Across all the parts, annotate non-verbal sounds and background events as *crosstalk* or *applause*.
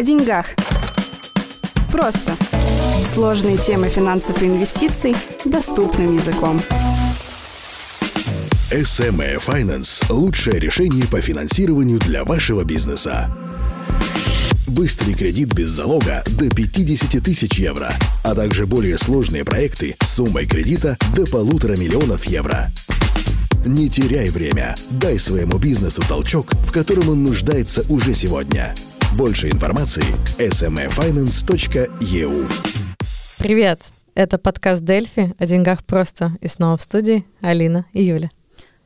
О деньгах. Просто. Сложные темы финансов и инвестиций доступным языком. SME Finance – лучшее решение по финансированию для вашего бизнеса. Быстрый кредит без залога до 50 тысяч евро, а также более сложные проекты с суммой кредита до полутора миллионов евро. Не теряй время. Дай своему бизнесу толчок, в котором он нуждается уже сегодня. Больше информации – smefinance.eu Привет! Это подкаст «Дельфи» о деньгах просто. И снова в студии Алина и Юля.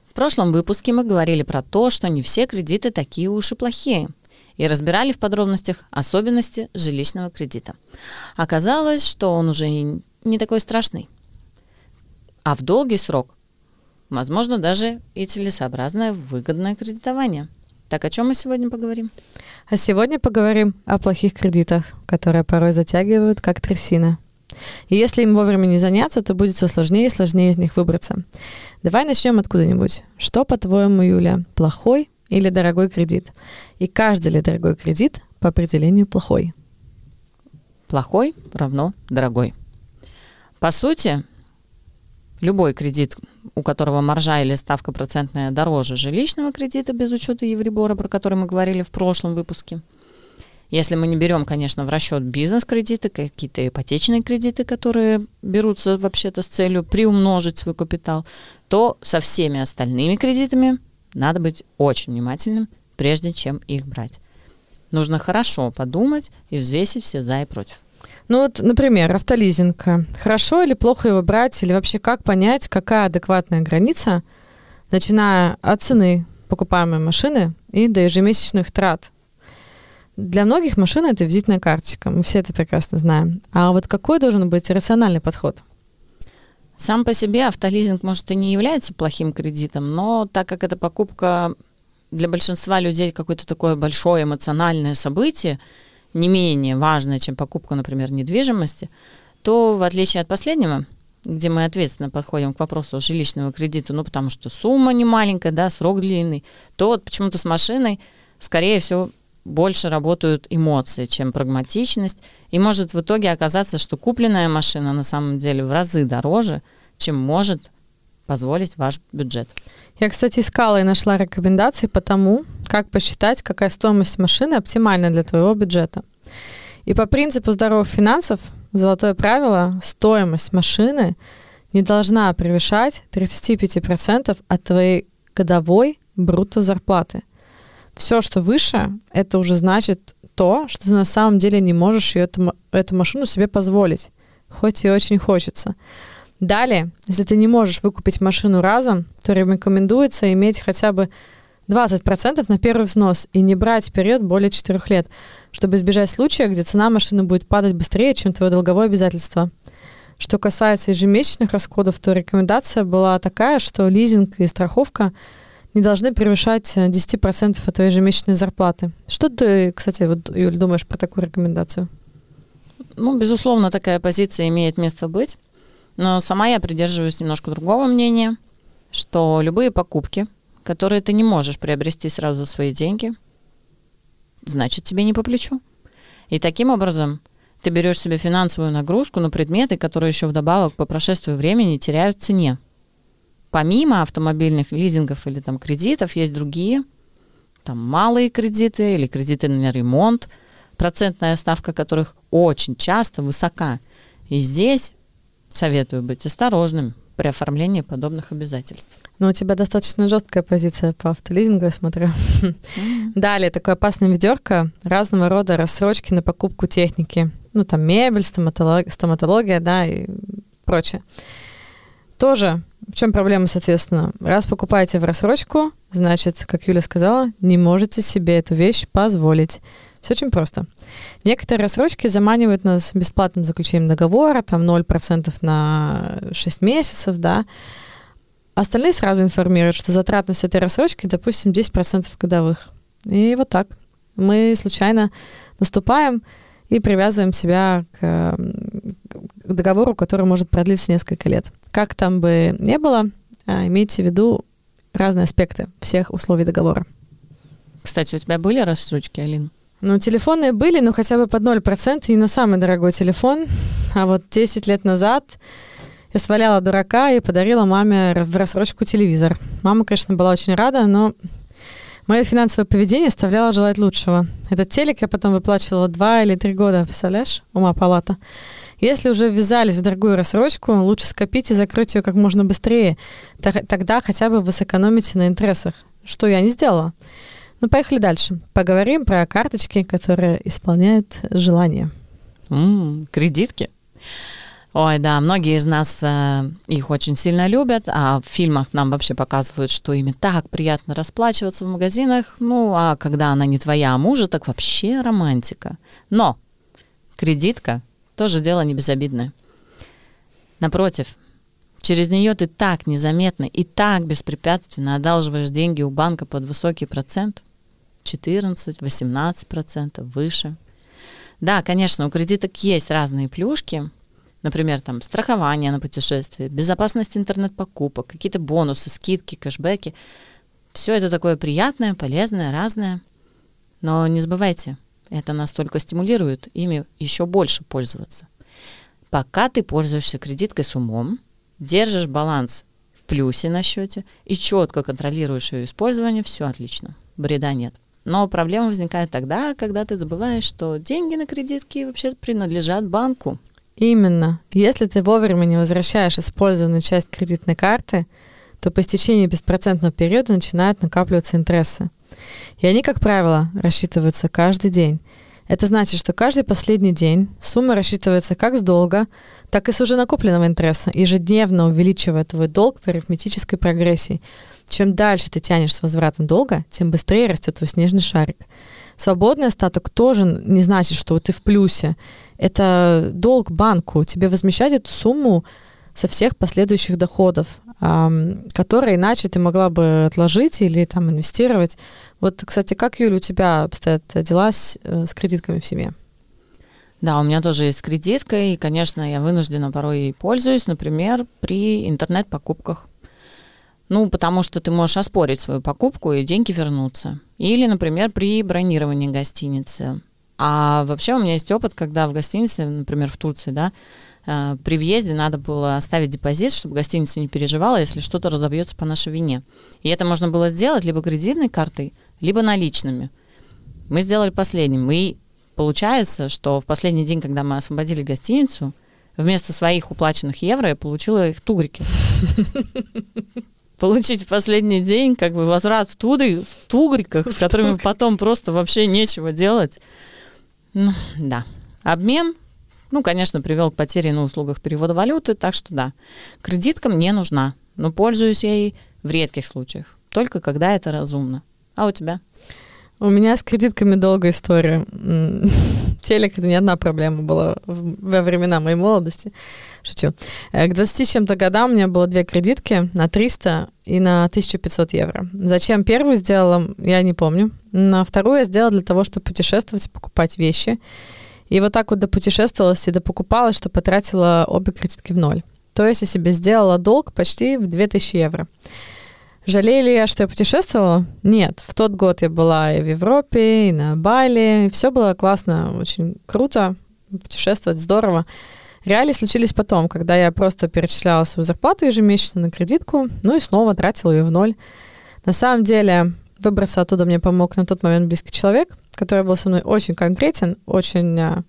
В прошлом выпуске мы говорили про то, что не все кредиты такие уж и плохие. И разбирали в подробностях особенности жилищного кредита. Оказалось, что он уже не такой страшный. А в долгий срок, возможно, даже и целесообразное выгодное кредитование. Так о чем мы сегодня поговорим? А сегодня поговорим о плохих кредитах, которые порой затягивают как трясина. И если им вовремя не заняться, то будет все сложнее и сложнее из них выбраться. Давай начнем откуда-нибудь. Что, по-твоему, Юля, плохой или дорогой кредит? И каждый ли дорогой кредит по определению плохой? Плохой равно дорогой. По сути, любой кредит, у которого маржа или ставка процентная дороже жилищного кредита без учета Евребора, про который мы говорили в прошлом выпуске. Если мы не берем, конечно, в расчет бизнес-кредиты, какие-то ипотечные кредиты, которые берутся вообще-то с целью приумножить свой капитал, то со всеми остальными кредитами надо быть очень внимательным, прежде чем их брать. Нужно хорошо подумать и взвесить все за и против. Ну вот, например, автолизинг. Хорошо или плохо его брать, или вообще как понять, какая адекватная граница, начиная от цены покупаемой машины и до ежемесячных трат. Для многих машина это визитная карточка, мы все это прекрасно знаем. А вот какой должен быть рациональный подход? Сам по себе автолизинг, может, и не является плохим кредитом, но так как это покупка для большинства людей какое-то такое большое эмоциональное событие, не менее важная, чем покупка, например, недвижимости, то в отличие от последнего, где мы ответственно подходим к вопросу жилищного кредита, ну, потому что сумма не маленькая, да, срок длинный, то вот почему-то с машиной, скорее всего, больше работают эмоции, чем прагматичность, и может в итоге оказаться, что купленная машина на самом деле в разы дороже, чем может позволить ваш бюджет. Я, кстати, искала и нашла рекомендации по тому, как посчитать, какая стоимость машины оптимальна для твоего бюджета. И по принципу здоровых финансов, золотое правило, стоимость машины не должна превышать 35% от твоей годовой брутто зарплаты. Все, что выше, это уже значит то, что ты на самом деле не можешь эту, эту машину себе позволить, хоть и очень хочется. Далее, если ты не можешь выкупить машину разом, то рекомендуется иметь хотя бы 20% на первый взнос и не брать период более 4 лет, чтобы избежать случая, где цена машины будет падать быстрее, чем твое долговое обязательство. Что касается ежемесячных расходов, то рекомендация была такая, что лизинг и страховка не должны превышать 10% от твоей ежемесячной зарплаты. Что ты, кстати, вот, Юль, думаешь про такую рекомендацию? Ну, безусловно, такая позиция имеет место быть. Но сама я придерживаюсь немножко другого мнения, что любые покупки, которые ты не можешь приобрести сразу за свои деньги, значит тебе не по плечу. И таким образом ты берешь себе финансовую нагрузку на предметы, которые еще вдобавок по прошествию времени теряют в цене. Помимо автомобильных лизингов или там кредитов есть другие, там малые кредиты или кредиты на ремонт, процентная ставка которых очень часто высока. И здесь Советую быть осторожным при оформлении подобных обязательств. Ну, у тебя достаточно жесткая позиция по автолизингу, я смотрю. Mm-hmm. Далее, такое опасное ведерко разного рода рассрочки на покупку техники. Ну, там мебель, стоматология, стоматология да, и прочее. Тоже в чем проблема, соответственно? Раз покупаете в рассрочку, значит, как Юля сказала, не можете себе эту вещь позволить. Все очень просто. Некоторые рассрочки заманивают нас бесплатным заключением договора, там 0% на 6 месяцев, да. Остальные сразу информируют, что затратность этой рассрочки, допустим, 10% годовых. И вот так. Мы случайно наступаем и привязываем себя к, договору, который может продлиться несколько лет. Как там бы не было, а, имейте в виду разные аспекты всех условий договора. Кстати, у тебя были рассрочки, Алин? Ну, телефоны были, но хотя бы под 0%, и на самый дорогой телефон. А вот 10 лет назад я сваляла дурака и подарила маме в рассрочку телевизор. Мама, конечно, была очень рада, но мое финансовое поведение оставляло желать лучшего. Этот телек я потом выплачивала два или три года, представляешь? Ума палата. Если уже ввязались в дорогую рассрочку, лучше скопить и закрыть ее как можно быстрее. Тогда хотя бы вы сэкономите на интересах, что я не сделала. Ну, поехали дальше. Поговорим про карточки, которые исполняют желания. М-м, кредитки. Ой, да, многие из нас э, их очень сильно любят, а в фильмах нам вообще показывают, что ими так приятно расплачиваться в магазинах. Ну, а когда она не твоя, а мужа, так вообще романтика. Но кредитка тоже дело не безобидное. Напротив, Через нее ты так незаметно и так беспрепятственно одалживаешь деньги у банка под высокий процент. 14-18% выше. Да, конечно, у кредиток есть разные плюшки, например, там страхование на путешествие, безопасность интернет-покупок, какие-то бонусы, скидки, кэшбэки. Все это такое приятное, полезное, разное. Но не забывайте, это настолько стимулирует ими еще больше пользоваться. Пока ты пользуешься кредиткой с умом, держишь баланс в плюсе на счете и четко контролируешь ее использование, все отлично, бреда нет. Но проблема возникает тогда, когда ты забываешь, что деньги на кредитки вообще принадлежат банку. Именно. Если ты вовремя не возвращаешь использованную часть кредитной карты, то по истечении беспроцентного периода начинают накапливаться интересы. И они, как правило, рассчитываются каждый день. Это значит, что каждый последний день сумма рассчитывается как с долга, так и с уже накопленного интереса, ежедневно увеличивая твой долг в арифметической прогрессии – чем дальше ты тянешь с возвратом долга, тем быстрее растет твой снежный шарик. Свободный остаток тоже не значит, что ты в плюсе. Это долг банку. Тебе возмещать эту сумму со всех последующих доходов, которые иначе ты могла бы отложить или там инвестировать. Вот, кстати, как, Юля, у тебя обстоят дела с, э, с кредитками в семье? Да, у меня тоже есть кредитка, и, конечно, я вынуждена порой ей пользуюсь, например, при интернет-покупках. Ну, потому что ты можешь оспорить свою покупку и деньги вернутся. Или, например, при бронировании гостиницы. А вообще у меня есть опыт, когда в гостинице, например, в Турции, да, э, при въезде надо было оставить депозит, чтобы гостиница не переживала, если что-то разобьется по нашей вине. И это можно было сделать либо кредитной картой, либо наличными. Мы сделали последним. И получается, что в последний день, когда мы освободили гостиницу, вместо своих уплаченных евро я получила их тугрики. Получить последний день как бы возврат в, тугри, в тугриках, с которыми потом просто вообще нечего делать. Ну, да. Обмен, ну, конечно, привел к потере на услугах перевода валюты, так что да. Кредитка мне нужна, но пользуюсь я ей в редких случаях, только когда это разумно. А у тебя? У меня с кредитками долгая история. *laughs* Телек — это не одна проблема была во времена моей молодости. Шучу. Э, к 20 чем-то годам у меня было две кредитки на 300 и на 1500 евро. Зачем первую сделала, я не помню. На вторую я сделала для того, чтобы путешествовать и покупать вещи. И вот так вот допутешествовалась и допокупалась, что потратила обе кредитки в ноль. То есть я себе сделала долг почти в 2000 евро. Жалею ли я, что я путешествовала? Нет. В тот год я была и в Европе, и на Бали. Все было классно, очень круто. Путешествовать здорово. Реалии случились потом, когда я просто перечисляла свою зарплату ежемесячно на кредитку, ну и снова тратила ее в ноль. На самом деле, выбраться оттуда мне помог на тот момент близкий человек, который был со мной очень конкретен, очень а,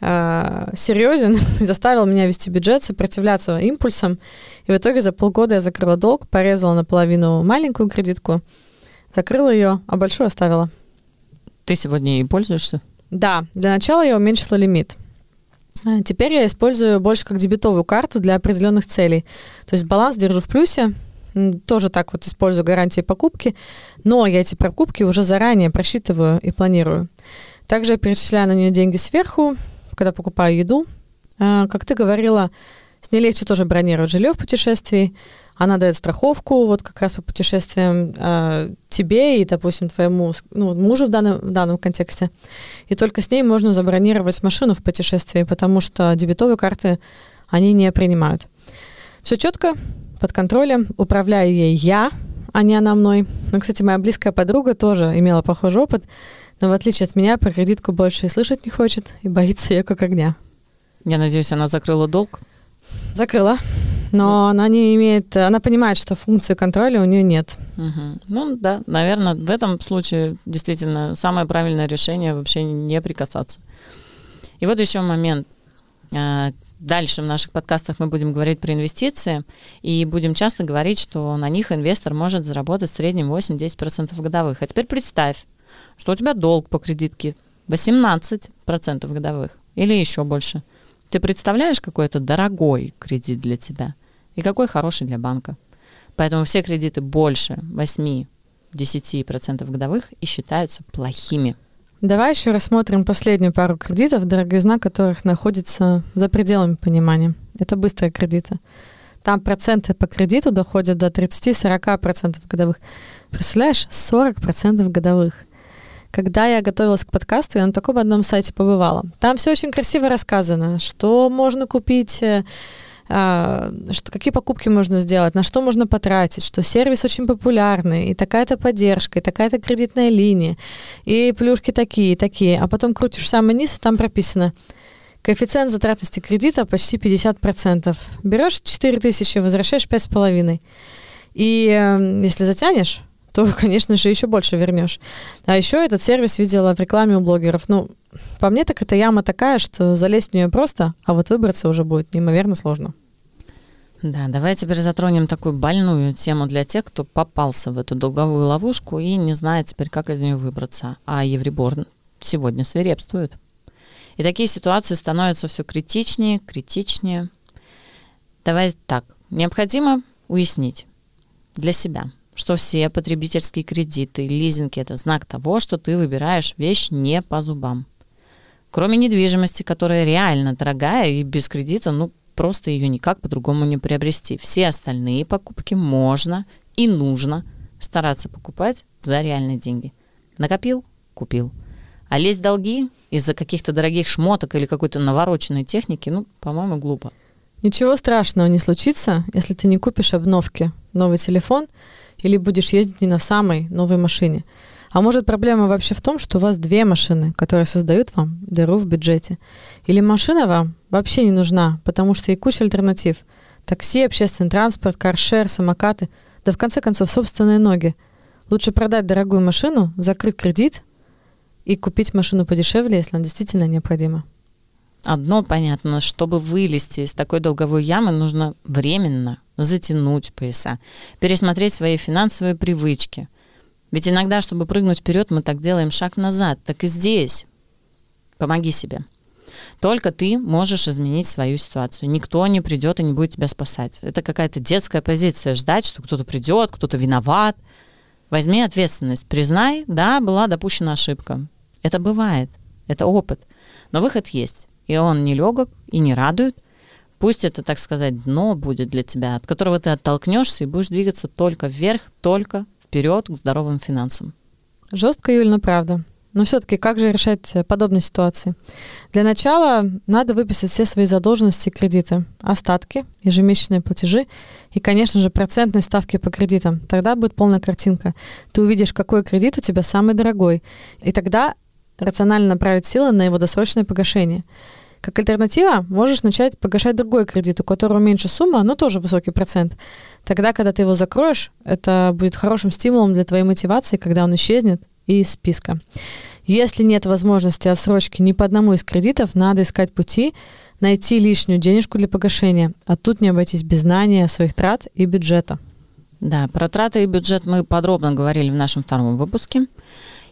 серьезен и *laughs* заставил меня вести бюджет, сопротивляться импульсам. И в итоге за полгода я закрыла долг, порезала наполовину маленькую кредитку, закрыла ее, а большую оставила. Ты сегодня ей пользуешься? Да, для начала я уменьшила лимит. Э, теперь я использую больше как дебетовую карту для определенных целей. То есть баланс держу в плюсе, тоже так вот использую гарантии покупки, но я эти покупки уже заранее просчитываю и планирую. Также я перечисляю на нее деньги сверху, когда покупаю еду. А, как ты говорила, с ней легче тоже бронировать жилье в путешествии. Она дает страховку вот как раз по путешествиям э, тебе и, допустим, твоему ну, мужу в данном, в данном контексте. И только с ней можно забронировать машину в путешествии, потому что дебетовые карты они не принимают. Все четко, под контролем, управляю ей я, а не она мной. Ну, кстати, моя близкая подруга тоже имела похожий опыт, но в отличие от меня про кредитку больше и слышать не хочет, и боится ее как огня. Я надеюсь, она закрыла долг? Закрыла. Но она не имеет, она понимает, что функции контроля у нее нет. Угу. Ну да, наверное, в этом случае действительно самое правильное решение вообще не прикасаться. И вот еще момент. А, дальше в наших подкастах мы будем говорить про инвестиции и будем часто говорить, что на них инвестор может заработать в среднем 8-10% годовых. А теперь представь, что у тебя долг по кредитке 18% годовых или еще больше. Ты представляешь, какой это дорогой кредит для тебя и какой хороший для банка. Поэтому все кредиты больше 8-10% годовых и считаются плохими. Давай еще рассмотрим последнюю пару кредитов, дороговизна которых находится за пределами понимания. Это быстрые кредиты. Там проценты по кредиту доходят до 30-40% годовых. Представляешь, 40% годовых. Когда я готовилась к подкасту, я на таком одном сайте побывала. Там все очень красиво рассказано, что можно купить э, а, что, какие покупки можно сделать, на что можно потратить, что сервис очень популярный, и такая-то поддержка, и такая-то кредитная линия, и плюшки такие, и такие. А потом крутишь самый низ, и там прописано коэффициент затратности кредита почти 50%. Берешь 4 тысячи, возвращаешь 5,5. И э, если затянешь, то, *laughs* конечно же, еще больше вернешь. А еще этот сервис видела в рекламе у блогеров. Ну, по мне так эта яма такая, что залезть в нее просто, а вот выбраться уже будет неимоверно сложно. Да, давай теперь затронем такую больную тему для тех, кто попался в эту долговую ловушку и не знает теперь, как из нее выбраться. А Евребор сегодня свирепствует. И такие ситуации становятся все критичнее, критичнее. Давай так, необходимо уяснить для себя, что все потребительские кредиты, лизинги – это знак того, что ты выбираешь вещь не по зубам. Кроме недвижимости, которая реально дорогая и без кредита, ну, просто ее никак по-другому не приобрести. Все остальные покупки можно и нужно стараться покупать за реальные деньги. Накопил – купил. А лезть долги из-за каких-то дорогих шмоток или какой-то навороченной техники, ну, по-моему, глупо. Ничего страшного не случится, если ты не купишь обновки, новый телефон или будешь ездить не на самой новой машине. А может проблема вообще в том, что у вас две машины, которые создают вам дыру в бюджете. Или машина вам вообще не нужна, потому что и куча альтернатив. Такси, общественный транспорт, каршер, самокаты, да в конце концов собственные ноги. Лучше продать дорогую машину, закрыть кредит и купить машину подешевле, если она действительно необходима. Одно понятно, чтобы вылезти из такой долговой ямы, нужно временно затянуть пояса, пересмотреть свои финансовые привычки. Ведь иногда, чтобы прыгнуть вперед, мы так делаем шаг назад. Так и здесь. Помоги себе. Только ты можешь изменить свою ситуацию. Никто не придет и не будет тебя спасать. Это какая-то детская позиция, ждать, что кто-то придет, кто-то виноват. Возьми ответственность, признай, да, была допущена ошибка. Это бывает, это опыт. Но выход есть, и он не легок и не радует. Пусть это, так сказать, дно будет для тебя, от которого ты оттолкнешься и будешь двигаться только вверх, только вперед к здоровым финансам. Жестко, Юль, но правда. Но все-таки как же решать э, подобные ситуации? Для начала надо выписать все свои задолженности и кредиты, остатки, ежемесячные платежи и, конечно же, процентные ставки по кредитам. Тогда будет полная картинка. Ты увидишь, какой кредит у тебя самый дорогой. И тогда рационально направить силы на его досрочное погашение. Как альтернатива, можешь начать погашать другой кредит, у которого меньше сумма, но тоже высокий процент. Тогда, когда ты его закроешь, это будет хорошим стимулом для твоей мотивации, когда он исчезнет, из списка. Если нет возможности отсрочки ни по одному из кредитов, надо искать пути, найти лишнюю денежку для погашения. А тут не обойтись без знания своих трат и бюджета. Да, про траты и бюджет мы подробно говорили в нашем втором выпуске.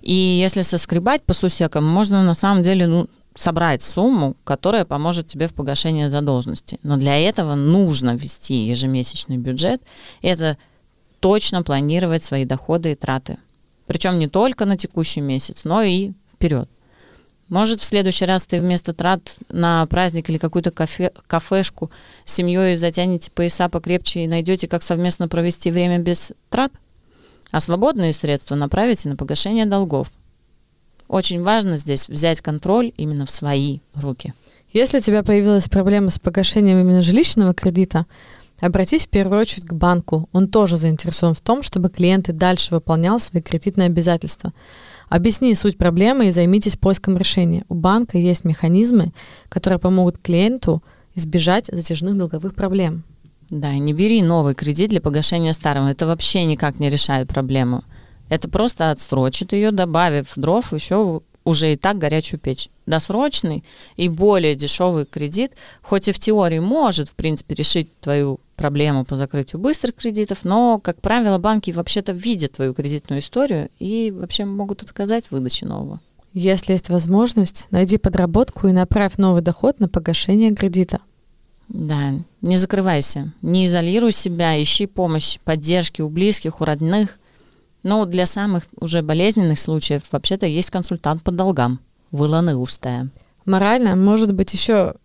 И если соскребать по сусекам, можно на самом деле ну, собрать сумму, которая поможет тебе в погашении задолженности. Но для этого нужно ввести ежемесячный бюджет. Это точно планировать свои доходы и траты. Причем не только на текущий месяц, но и вперед. Может, в следующий раз ты вместо трат на праздник или какую-то кафе, кафешку с семьей затянете пояса покрепче и найдете, как совместно провести время без трат? А свободные средства направите на погашение долгов. Очень важно здесь взять контроль именно в свои руки. Если у тебя появилась проблема с погашением именно жилищного кредита, Обратись в первую очередь к банку. Он тоже заинтересован в том, чтобы клиент и дальше выполнял свои кредитные обязательства. Объясни суть проблемы и займитесь поиском решения. У банка есть механизмы, которые помогут клиенту избежать затяжных долговых проблем. Да, не бери новый кредит для погашения старого. Это вообще никак не решает проблему. Это просто отсрочит ее, добавив дров еще уже и так горячую печь. Досрочный и более дешевый кредит, хоть и в теории может, в принципе, решить твою проблему по закрытию быстрых кредитов, но, как правило, банки вообще-то видят твою кредитную историю и вообще могут отказать в выдаче нового. Если есть возможность, найди подработку и направь новый доход на погашение кредита. Да, не закрывайся, не изолируй себя, ищи помощь, поддержки у близких, у родных. Но для самых уже болезненных случаев вообще-то есть консультант по долгам. Выланы устая. Морально, может быть, еще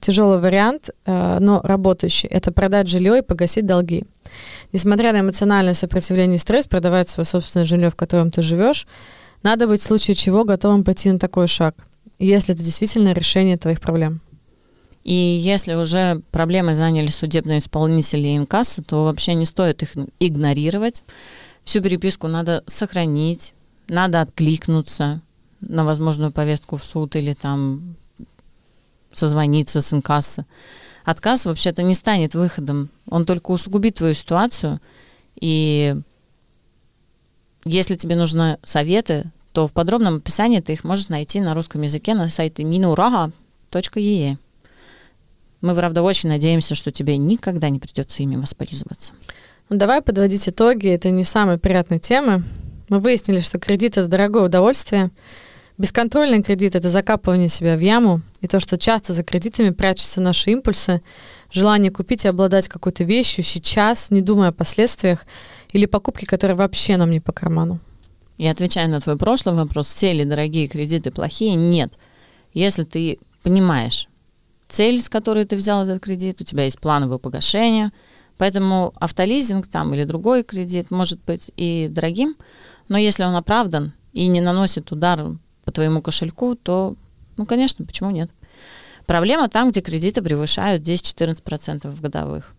тяжелый вариант, э, но работающий. Это продать жилье и погасить долги. Несмотря на эмоциональное сопротивление и стресс, продавать свое собственное жилье, в котором ты живешь, надо быть в случае чего готовым пойти на такой шаг, если это действительно решение твоих проблем. И если уже проблемы заняли судебные исполнители и инкассы, то вообще не стоит их игнорировать. Всю переписку надо сохранить, надо откликнуться на возможную повестку в суд или там созвониться с инкасса. Отказ вообще-то не станет выходом, он только усугубит твою ситуацию. И если тебе нужны советы, то в подробном описании ты их можешь найти на русском языке на сайте minuraha.ee. Мы, правда, очень надеемся, что тебе никогда не придется ими воспользоваться. Ну, давай подводить итоги. Это не самые приятные темы. Мы выяснили, что кредит — это дорогое удовольствие. Бесконтрольный кредит — это закапывание себя в яму. И то, что часто за кредитами прячутся наши импульсы, желание купить и обладать какой-то вещью сейчас, не думая о последствиях, или покупки, которые вообще нам не по карману. И отвечая на твой прошлый вопрос, все ли дорогие кредиты плохие? Нет. Если ты понимаешь, цель, с которой ты взял этот кредит, у тебя есть план его погашения, поэтому автолизинг там или другой кредит может быть и дорогим, но если он оправдан и не наносит удар по твоему кошельку, то, ну, конечно, почему нет? Проблема там, где кредиты превышают 10-14% годовых.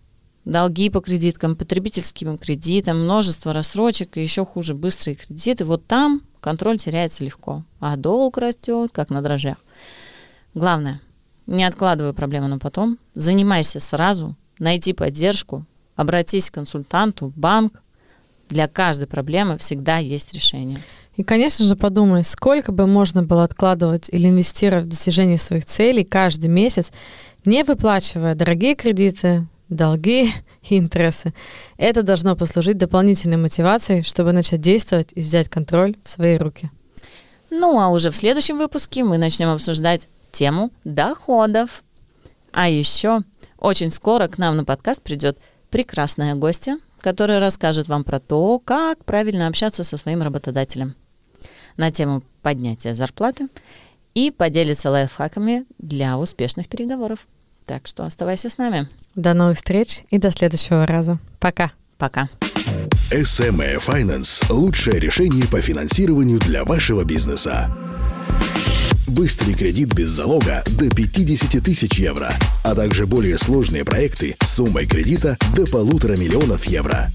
Долги по кредиткам, потребительским кредитам, множество рассрочек и еще хуже быстрые кредиты. Вот там контроль теряется легко, а долг растет, как на дрожжах. Главное, не откладывай проблему на потом, занимайся сразу, найди поддержку, обратись к консультанту, банк. Для каждой проблемы всегда есть решение. И, конечно же, подумай, сколько бы можно было откладывать или инвестировать в достижение своих целей каждый месяц, не выплачивая дорогие кредиты, долги и интересы. Это должно послужить дополнительной мотивацией, чтобы начать действовать и взять контроль в свои руки. Ну а уже в следующем выпуске мы начнем обсуждать тему доходов. А еще очень скоро к нам на подкаст придет прекрасная гостья, которая расскажет вам про то, как правильно общаться со своим работодателем на тему поднятия зарплаты и поделится лайфхаками для успешных переговоров. Так что оставайся с нами. До новых встреч и до следующего раза. Пока. Пока. SME Finance – лучшее решение по финансированию для вашего бизнеса. Быстрый кредит без залога до 50 тысяч евро, а также более сложные проекты с суммой кредита до полутора миллионов евро.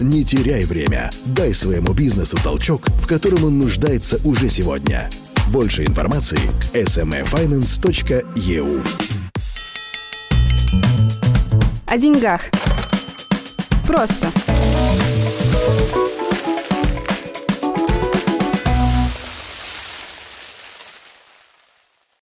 Не теряй время. Дай своему бизнесу толчок, в котором он нуждается уже сегодня. Больше информации – smfinance.eu О деньгах. Просто.